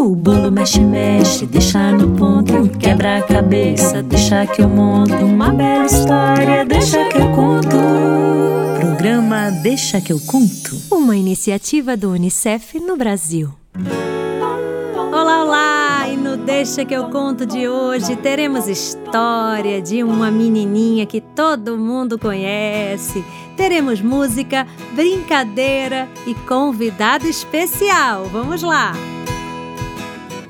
O bolo mexe, mexe, deixa no ponto. Quebra a cabeça, deixa que eu monto. Uma bela história, deixa que eu conto. Programa Deixa que eu conto. Uma iniciativa do Unicef no Brasil. Olá, olá! E no Deixa que eu conto de hoje teremos história de uma menininha que todo mundo conhece. Teremos música, brincadeira e convidado especial. Vamos lá!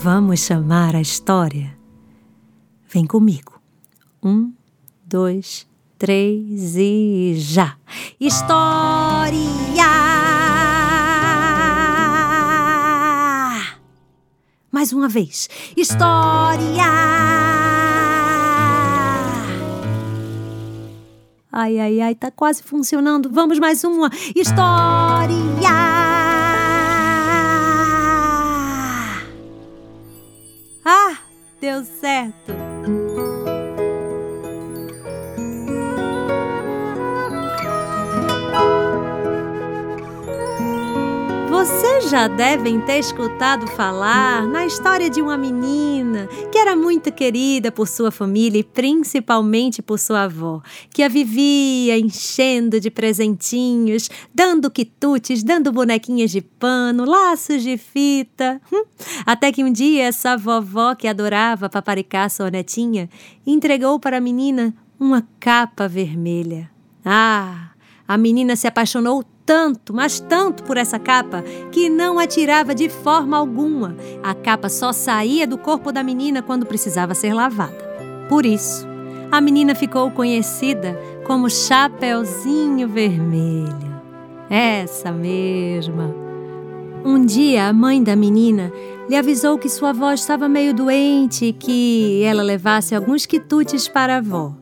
Vamos chamar a história? Vem comigo. Um, dois, três e já! História! Mais uma vez. História! Ai, ai, ai, tá quase funcionando. Vamos mais uma. História! Deu certo. Já devem ter escutado falar na história de uma menina que era muito querida por sua família e principalmente por sua avó, que a vivia enchendo de presentinhos, dando quitutes, dando bonequinhas de pano, laços de fita. Hum, até que um dia essa vovó que adorava paparicar sua netinha entregou para a menina uma capa vermelha. Ah! A menina se apaixonou tanto, mas tanto por essa capa, que não a tirava de forma alguma. A capa só saía do corpo da menina quando precisava ser lavada. Por isso, a menina ficou conhecida como Chapeuzinho Vermelho. Essa mesma. Um dia, a mãe da menina lhe avisou que sua avó estava meio doente e que ela levasse alguns quitutes para a avó.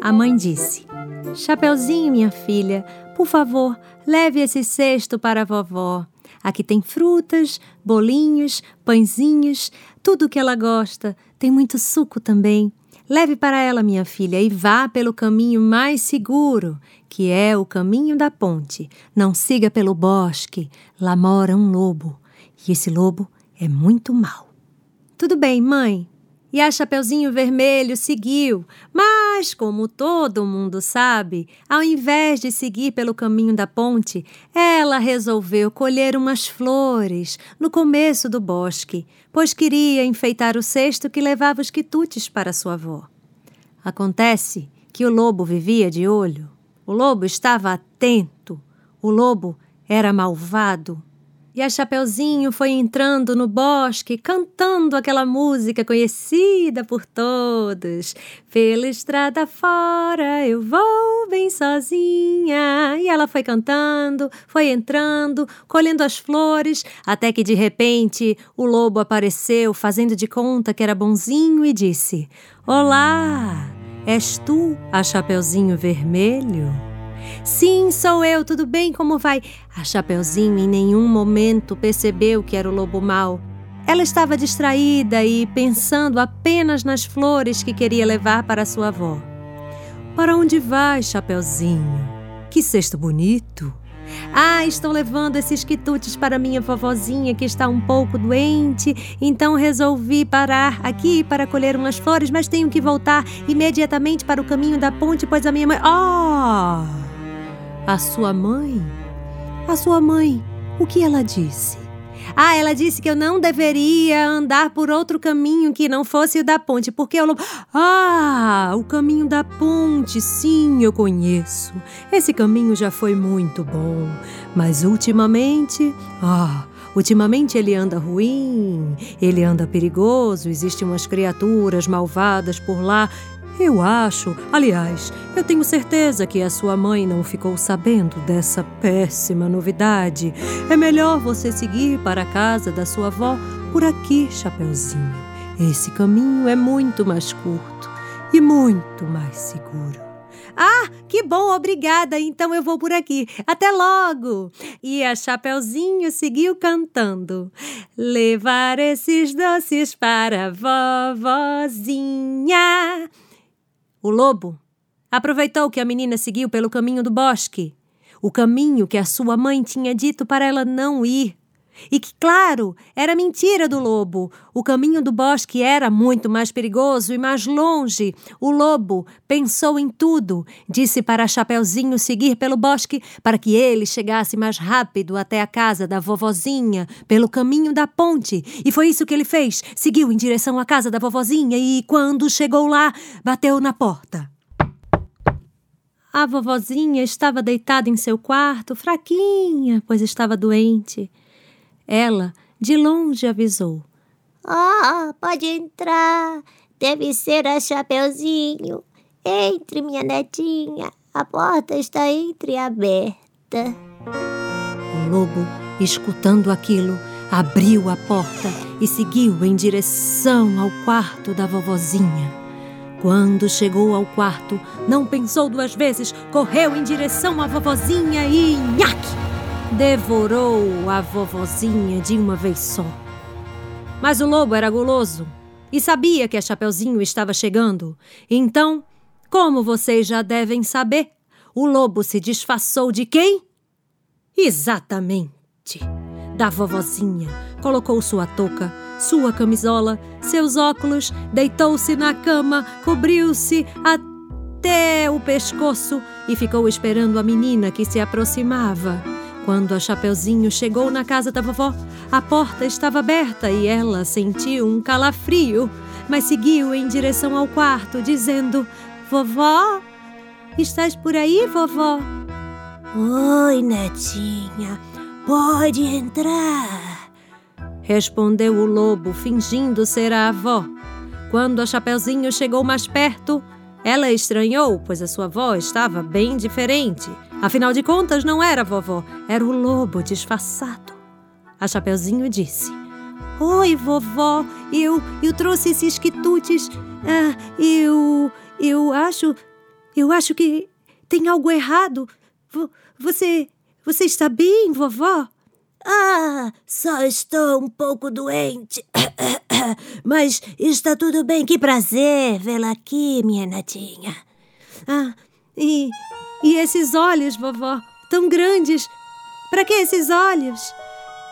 A mãe disse: Chapeuzinho, minha filha, por favor, leve esse cesto para a vovó. Aqui tem frutas, bolinhos, pãezinhos, tudo o que ela gosta. Tem muito suco também. Leve para ela, minha filha, e vá pelo caminho mais seguro, que é o caminho da ponte. Não siga pelo bosque. Lá mora um lobo. E esse lobo é muito mau. Tudo bem, mãe, e a Chapeuzinho Vermelho seguiu, mas, como todo mundo sabe, ao invés de seguir pelo caminho da ponte, ela resolveu colher umas flores no começo do bosque, pois queria enfeitar o cesto que levava os quitutes para sua avó. Acontece que o lobo vivia de olho. O lobo estava atento. O lobo era malvado e a Chapeuzinho foi entrando no bosque, cantando aquela música conhecida por todos. Pela estrada fora eu vou bem sozinha. E ela foi cantando, foi entrando, colhendo as flores, até que de repente o lobo apareceu, fazendo de conta que era bonzinho e disse: Olá, és tu a Chapeuzinho Vermelho? Sim, sou eu, tudo bem? Como vai? A Chapeuzinho em nenhum momento percebeu que era o lobo mau. Ela estava distraída e pensando apenas nas flores que queria levar para sua avó. Para onde vai, Chapeuzinho? Que cesto bonito! Ah, estou levando esses quitutes para minha vovozinha que está um pouco doente, então resolvi parar aqui para colher umas flores, mas tenho que voltar imediatamente para o caminho da ponte, pois a minha mãe. Oh! A sua mãe? A sua mãe, o que ela disse? Ah, ela disse que eu não deveria andar por outro caminho que não fosse o da ponte, porque eu. Ah, o caminho da ponte, sim, eu conheço. Esse caminho já foi muito bom, mas ultimamente. Ah, Ultimamente ele anda ruim, ele anda perigoso, existem umas criaturas malvadas por lá Eu acho, aliás, eu tenho certeza que a sua mãe não ficou sabendo dessa péssima novidade. É melhor você seguir para a casa da sua avó por aqui, Chapeuzinho. Esse caminho é muito mais curto e muito mais seguro. Ah, que bom, obrigada. Então eu vou por aqui. Até logo. E a Chapeuzinho seguiu cantando. Levar esses doces para a vovozinha. O lobo aproveitou que a menina seguiu pelo caminho do bosque, o caminho que a sua mãe tinha dito para ela não ir. E que, claro, era mentira do lobo. O caminho do bosque era muito mais perigoso e mais longe. O lobo pensou em tudo. Disse para Chapeuzinho seguir pelo bosque para que ele chegasse mais rápido até a casa da vovozinha, pelo caminho da ponte. E foi isso que ele fez. Seguiu em direção à casa da vovozinha e, quando chegou lá, bateu na porta. A vovozinha estava deitada em seu quarto, fraquinha, pois estava doente. Ela, de longe, avisou: Ah, oh, pode entrar. Deve ser a Chapeuzinho. Entre, minha netinha. A porta está entreaberta. O lobo, escutando aquilo, abriu a porta e seguiu em direção ao quarto da vovozinha. Quando chegou ao quarto, não pensou duas vezes, correu em direção à vovozinha e nhaque! Devorou a vovozinha de uma vez só. Mas o lobo era guloso e sabia que a Chapeuzinho estava chegando. Então, como vocês já devem saber, o lobo se disfarçou de quem? Exatamente, da vovozinha. Colocou sua touca, sua camisola, seus óculos, deitou-se na cama, cobriu-se até o pescoço e ficou esperando a menina que se aproximava. Quando a Chapeuzinho chegou na casa da vovó, a porta estava aberta e ela sentiu um calafrio, mas seguiu em direção ao quarto, dizendo: Vovó, estás por aí, vovó? Oi, netinha, pode entrar. Respondeu o lobo, fingindo ser a avó. Quando a Chapeuzinho chegou mais perto, ela estranhou, pois a sua avó estava bem diferente. Afinal de contas, não era a vovó, era o lobo disfarçado. A Chapeuzinho disse: Oi, vovó, eu, eu trouxe esses quitutes. Ah, eu, eu acho, eu acho que tem algo errado. Você, você está bem, vovó? Ah, só estou um pouco doente. Mas está tudo bem. Que prazer vê-la aqui, minha netinha. Ah, e, e esses olhos, vovó, tão grandes. Para que esses olhos?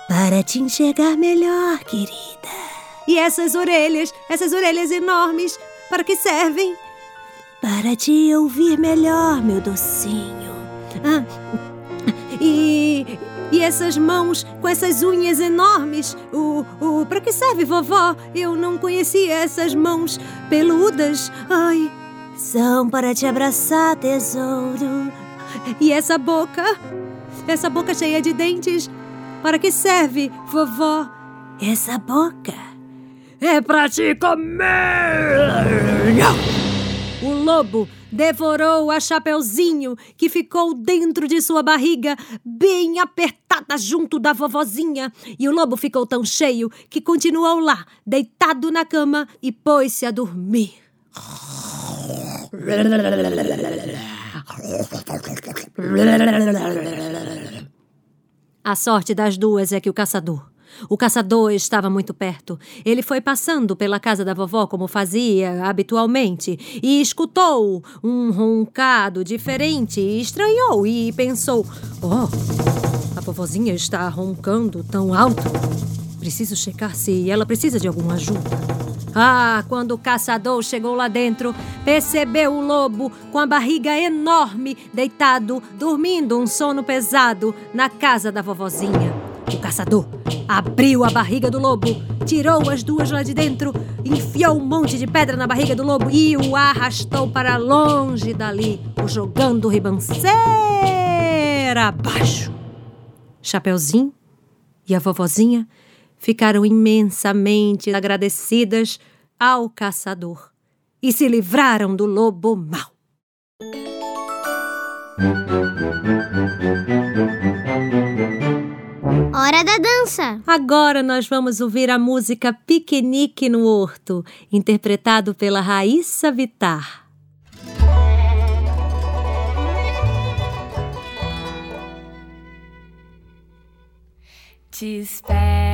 Para te enxergar melhor, querida. E essas orelhas, essas orelhas enormes, para que servem? Para te ouvir melhor, meu docinho. Ah, e, e essas mãos com essas unhas enormes? O, o, para que serve, vovó? Eu não conhecia essas mãos peludas. Ai. São para te abraçar, tesouro. E essa boca? Essa boca cheia de dentes? Para que serve, vovó? Essa boca é para te comer! O lobo devorou a Chapeuzinho, que ficou dentro de sua barriga, bem apertada junto da vovozinha. E o lobo ficou tão cheio que continuou lá, deitado na cama e pôs-se a dormir. A sorte das duas é que o caçador o caçador estava muito perto. Ele foi passando pela casa da vovó como fazia habitualmente e escutou um roncado diferente estranhou e pensou: Oh, a vovozinha está roncando tão alto. Preciso checar se ela precisa de alguma ajuda. Ah, quando o caçador chegou lá dentro, percebeu o lobo com a barriga enorme, deitado, dormindo um sono pesado na casa da vovozinha. O caçador abriu a barriga do lobo, tirou as duas lá de dentro, enfiou um monte de pedra na barriga do lobo e o arrastou para longe dali, o jogando ribanceira abaixo. Chapeuzinho e a vovozinha ficaram imensamente agradecidas ao caçador e se livraram do lobo mau. Hora da dança! Agora nós vamos ouvir a música Piquenique no Horto, interpretado pela Raíssa Vitar. Te espero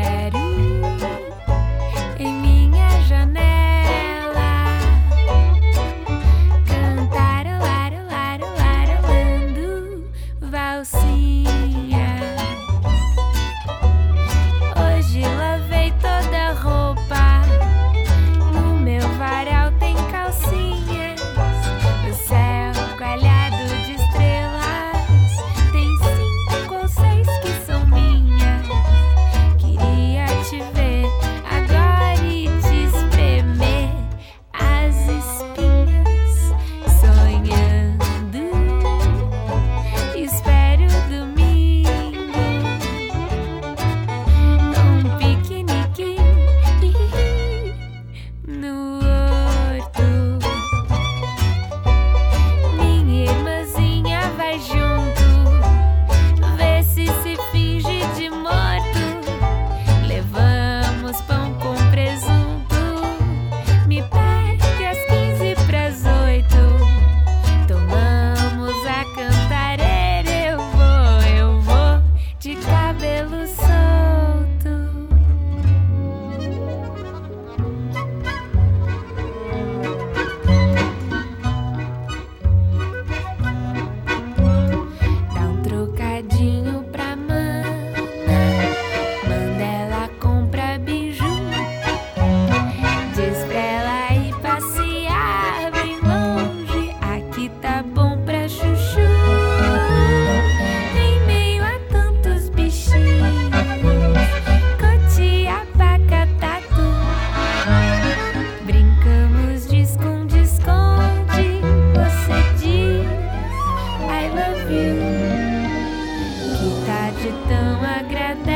Tarde tão agradável.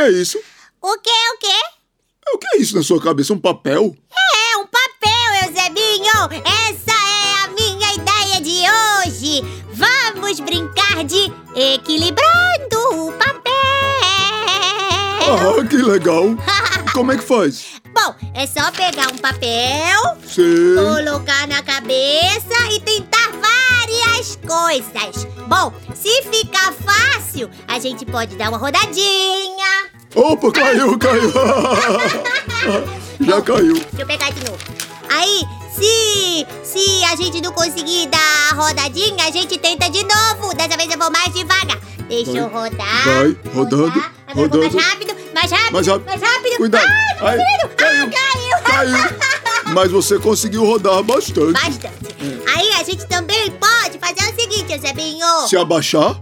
Que é isso? O que, o quê? O que é isso na sua cabeça? Um papel? É um papel, Eusebinho! Essa é a minha ideia de hoje! Vamos brincar de equilibrando o papel! Ah, que legal! Como é que faz? Bom, é só pegar um papel, Sei. colocar na cabeça e tentar coisas. Bom, se ficar fácil, a gente pode dar uma rodadinha. Opa, caiu, caiu! Já caiu. Deixa eu pegar de novo. Aí, se, se a gente não conseguir dar a rodadinha, a gente tenta de novo. Dessa vez eu vou mais devagar. Deixa eu rodar. Vai, rodando, rodar. Rodando. Mais rápido, mais rápido, Mais rápido. mais rápido. Cuidado. Ah, Ai, caiu. Ah, caiu. Caiu. Mas você conseguiu rodar bastante. Bastante. Eusebinho. Se abaixar,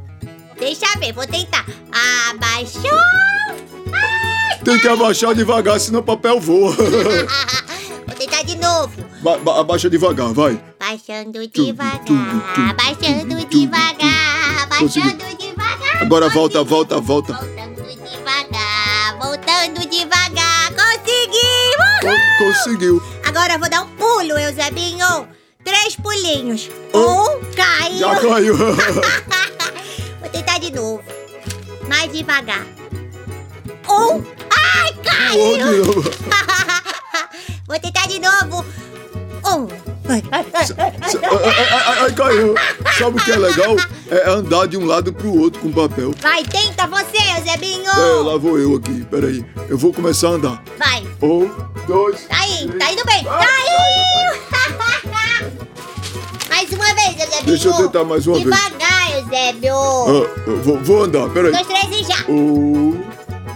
Deixa ver, vou tentar. Abaixou. tem que abaixar devagar, senão o papel voa. Vou tentar de novo. Ba- ba- abaixa devagar, vai. Baixando devagar, tum, baixando tum, devagar, Consegui. baixando devagar. Agora volta, volta, volta. Voltando devagar, voltando devagar. Conseguimos! Con- Conseguiu. Agora eu vou dar um pulo, Eusebinho. Três pulinhos. Um caiu. Já caiu. Vou tentar de novo. Mais devagar. Um. Ai, caiu. Vou tentar de novo. Um. Ai, ai, ai, ai, caiu. Sabe o que é legal? É andar de um lado pro outro com papel. Vai, tenta você, Eusebinho. É, lá vou eu aqui. Peraí. Eu vou começar a andar. Vai. Um, dois. Tá indo, tá indo bem. Caiu. Eusebinho. Deixa eu tentar mais uma vez. Devagar, Eusébio. Ah, vou, vou andar, peraí. Dois, três e já. Um,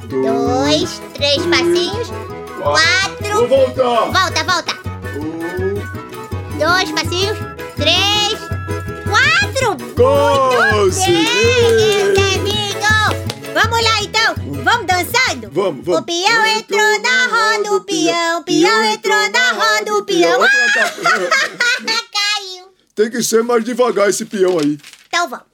dois, Dois, três passinhos. Vou Quatro. voltar. Volta, volta. Um, Dois passinhos. Três. Quatro. consegui. Vamos lá, então. Vamos dançando? Vamos, vamos. O peão entrou na roda, o peão, o peão entrou na roda, o peão. Caiu. Tem que ser mais devagar esse peão aí. Então vamos.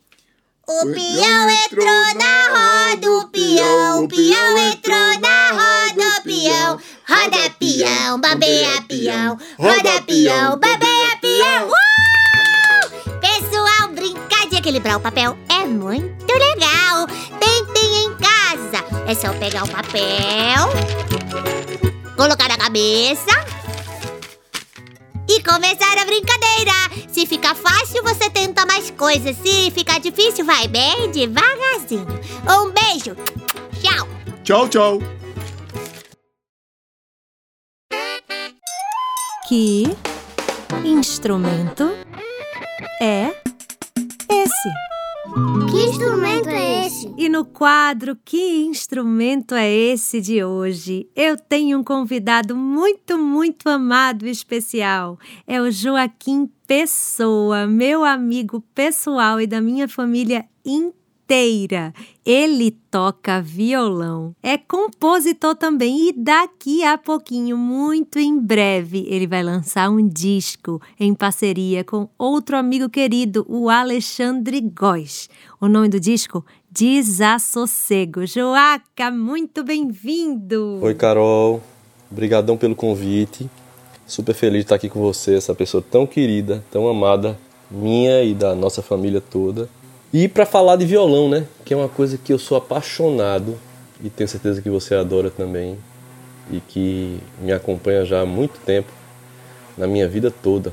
O O peão entrou na roda, o peão, o peão entrou na roda, o peão. Roda peão, babeia peão, roda peão, babeia peão. Uh! Pessoal, brincar de equilibrar o papel é muito legal. Tentem em casa. É só pegar o papel, colocar na cabeça e começar a brincadeira. Se ficar fácil, você tenta mais coisas. Se ficar difícil, vai bem devagarzinho. Um beijo. Tchau. Tchau, tchau. Que instrumento é esse? Que instrumento é esse? E no quadro Que Instrumento é Esse de hoje, eu tenho um convidado muito, muito amado e especial. É o Joaquim Pessoa, meu amigo pessoal e da minha família inteira. Ele toca violão, é compositor também e daqui a pouquinho, muito em breve, ele vai lançar um disco em parceria com outro amigo querido, o Alexandre Góes. O nome do disco? Desassossego. Joaca, muito bem-vindo! Oi, Carol. Obrigadão pelo convite. Super feliz de estar aqui com você, essa pessoa tão querida, tão amada, minha e da nossa família toda. E para falar de violão, né? Que é uma coisa que eu sou apaixonado e tenho certeza que você adora também e que me acompanha já há muito tempo na minha vida toda,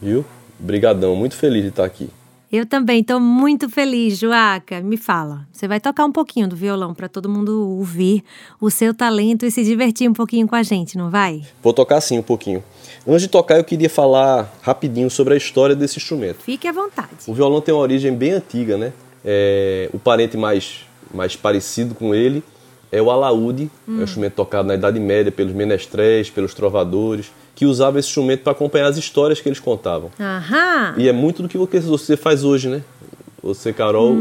viu? Brigadão, muito feliz de estar aqui. Eu também estou muito feliz, Joaca. Me fala, você vai tocar um pouquinho do violão para todo mundo ouvir o seu talento e se divertir um pouquinho com a gente, não vai? Vou tocar sim um pouquinho. Antes de tocar, eu queria falar rapidinho sobre a história desse instrumento. Fique à vontade. O violão tem uma origem bem antiga, né? É, o parente mais, mais parecido com ele é o alaúde, é um instrumento tocado na Idade Média pelos menestréis, pelos trovadores, que usavam esse instrumento para acompanhar as histórias que eles contavam. Aham. E é muito do que você- faz hoje, né? Você, Carol,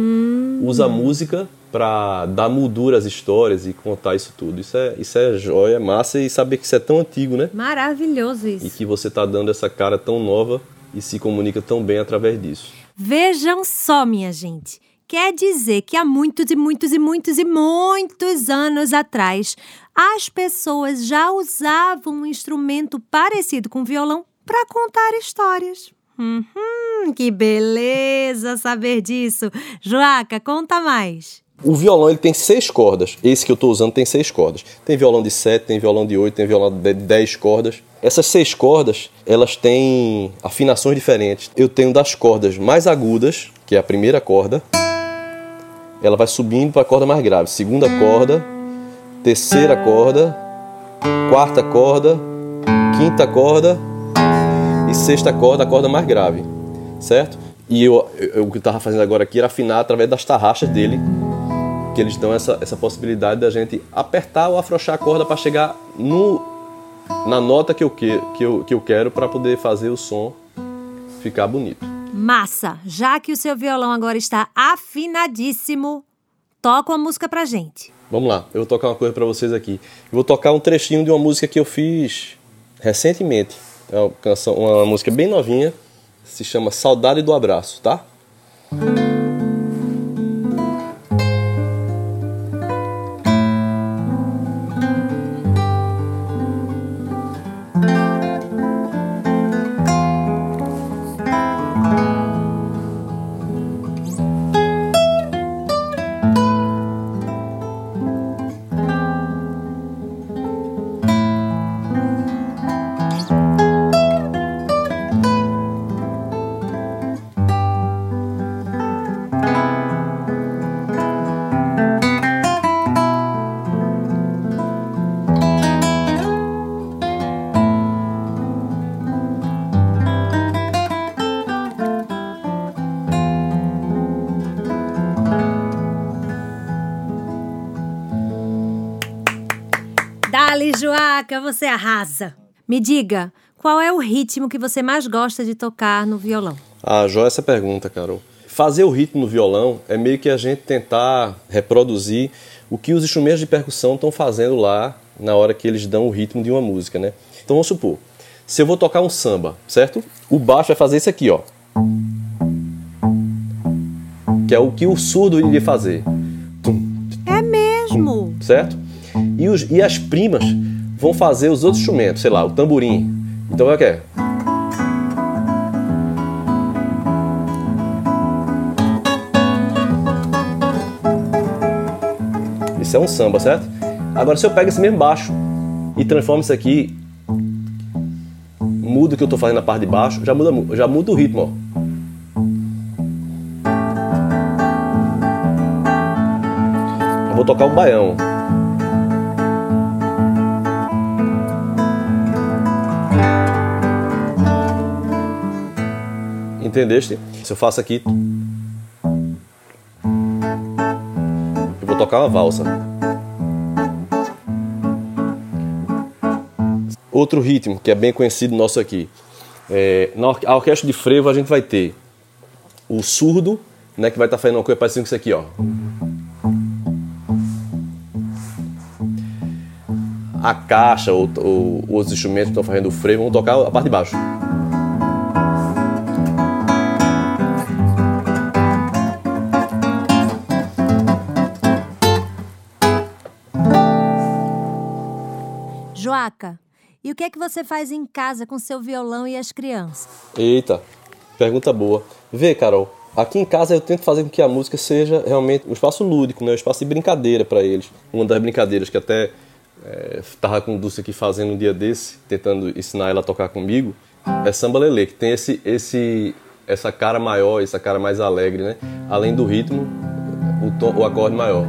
usa a música para dar moldura às histórias e contar isso tudo. Isso é, isso é joia, massa e saber que isso é tão antigo, né? Maravilhoso E isso. que você tá dando essa cara tão nova e se comunica tão bem através disso. Vejam só, minha gente. Quer dizer que há muitos e muitos e muitos e muitos anos atrás, as pessoas já usavam um instrumento parecido com violão para contar histórias. Uhum, que beleza saber disso. Joaca, conta mais. O violão ele tem seis cordas. Esse que eu estou usando tem seis cordas. Tem violão de sete, tem violão de oito, tem violão de dez cordas. Essas seis cordas, elas têm afinações diferentes. Eu tenho das cordas mais agudas, que é a primeira corda. Ela vai subindo para a corda mais grave. Segunda corda, terceira corda, quarta corda, quinta corda e sexta corda, a corda mais grave, certo? E eu, eu- o que eu estava fazendo agora aqui era afinar através das tarraxas dele, que eles dão essa, essa possibilidade da gente apertar ou afrouxar a corda para chegar no, na nota que eu, que, que eu, que eu quero para poder fazer o som ficar bonito. Massa, já que o seu violão agora está afinadíssimo, toca uma música pra gente. Vamos lá, eu vou tocar uma coisa pra vocês aqui. Eu vou tocar um trechinho de uma música que eu fiz recentemente. É uma, canção, uma música bem novinha, se chama Saudade do Abraço, tá? Joaca, você arrasa. Me diga, qual é o ritmo que você mais gosta de tocar no violão? Ah, joia essa pergunta, Carol. Fazer o ritmo no violão é meio que a gente tentar reproduzir o que os instrumentos de percussão estão fazendo lá na hora que eles dão o ritmo de uma música, né? Então vamos supor, se eu vou tocar um samba, certo? O baixo vai fazer isso aqui, ó. Que é o que o surdo iria fazer. É mesmo? certo? E, os- e as primas vão fazer os outros instrumentos, sei lá, o tamborim. Então é o que é? Isso é um samba, certo? Agora se eu pego esse mesmo baixo e transformo isso aqui, mudo o que eu tô fazendo na parte de baixo, já muda, já muda o ritmo, ó. Eu vou tocar o baião. Entendeste? Se eu faço aqui. Eu vou tocar uma valsa. Outro ritmo que é bem conhecido nosso aqui. É, na orquestra de frevo a gente vai ter o surdo, né, que vai estar fazendo uma coisa parecida com isso aqui, ó. A caixa ou, ou os instrumentos que estão fazendo o frevo vão tocar a parte de baixo. E o que é que você faz em casa com seu violão e as crianças? Eita, pergunta boa. Vê, Carol, aqui em casa eu tento fazer com que a música seja realmente um espaço lúdico, né? um espaço de brincadeira para eles. Uma das brincadeiras que até estava com o Dulce aqui fazendo um dia desse, tentando ensinar ela a tocar comigo, é samba lelê, que tem esse, esse, essa cara maior, essa cara mais alegre, né? Além do ritmo, o, o acorde maior.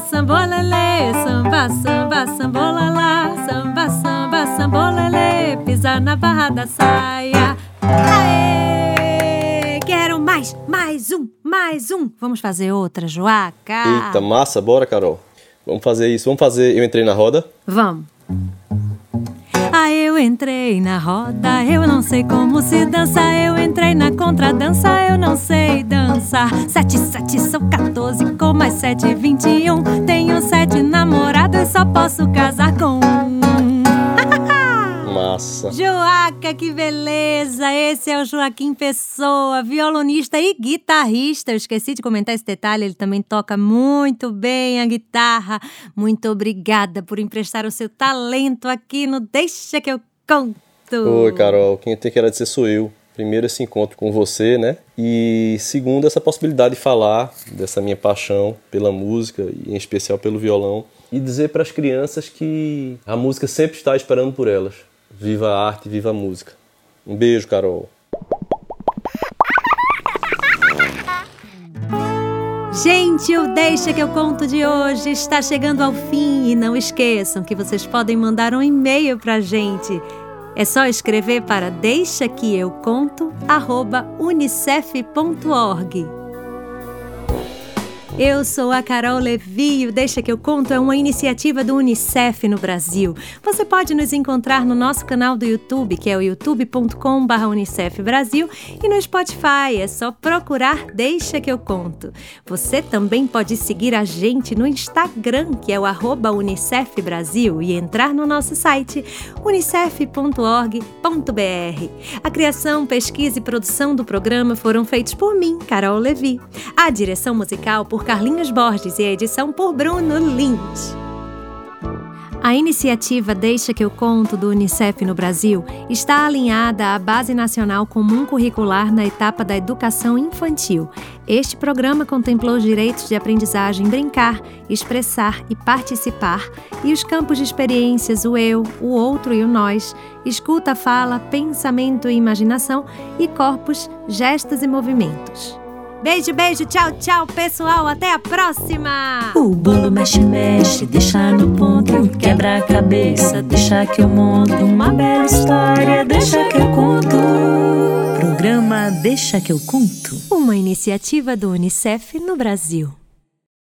Samba, sambolelê, samba, samba, sambolala, samba, samba, sambolelê, pisar na barra da saia. Aê! Quero mais, mais um, mais um. Vamos fazer outra, Joaca? Eita, massa, bora, Carol. Vamos fazer isso. Vamos fazer Eu Entrei na Roda. Vamos. Eu entrei na roda, eu não sei como se dança. Eu entrei na contradança, eu não sei dançar. Sete, sete são 14, com mais sete, 21. Tenho sete namorados, só posso casar com um. Massa. Joaca, que beleza! Esse é o Joaquim Pessoa, violonista e guitarrista. Eu esqueci de comentar esse detalhe, ele também toca muito bem a guitarra. Muito obrigada por emprestar o seu talento aqui no Deixa que eu conto. Oi, Carol. Quem tem que agradecer sou eu. Primeiro, esse encontro com você, né? E segundo, essa possibilidade de falar dessa minha paixão pela música e em especial pelo violão. E dizer para as crianças que a música sempre está esperando por elas. Viva a arte, viva a música. Um beijo, Carol. Gente, o Deixa que eu conto de hoje está chegando ao fim e não esqueçam que vocês podem mandar um e-mail pra gente. É só escrever para deixa que eu conto unicef.org. Eu sou a Carol Levi. O Deixa que eu conto é uma iniciativa do UNICEF no Brasil. Você pode nos encontrar no nosso canal do YouTube, que é o youtube.com/unicef Brasil, e no Spotify. É só procurar Deixa que eu conto. Você também pode seguir a gente no Instagram, que é o arroba Unicef Brasil, e entrar no nosso site unicef.org.br. A criação, pesquisa e produção do programa foram feitos por mim, Carol Levi. A direção musical por Carlinhos Borges e a edição por Bruno Lins. A iniciativa Deixa que eu conto do Unicef no Brasil está alinhada à Base Nacional Comum Curricular na etapa da educação infantil. Este programa contemplou os direitos de aprendizagem brincar, expressar e participar e os campos de experiências o eu, o outro e o nós, escuta, fala, pensamento e imaginação e corpos, gestos e movimentos. Beijo, beijo, tchau, tchau, pessoal. Até a próxima! O bolo mexe, mexe, deixa no ponto. Quebra a cabeça, deixa que eu monto. Uma bela história, deixa que eu conto. Programa Deixa que eu conto. Uma iniciativa do Unicef no Brasil.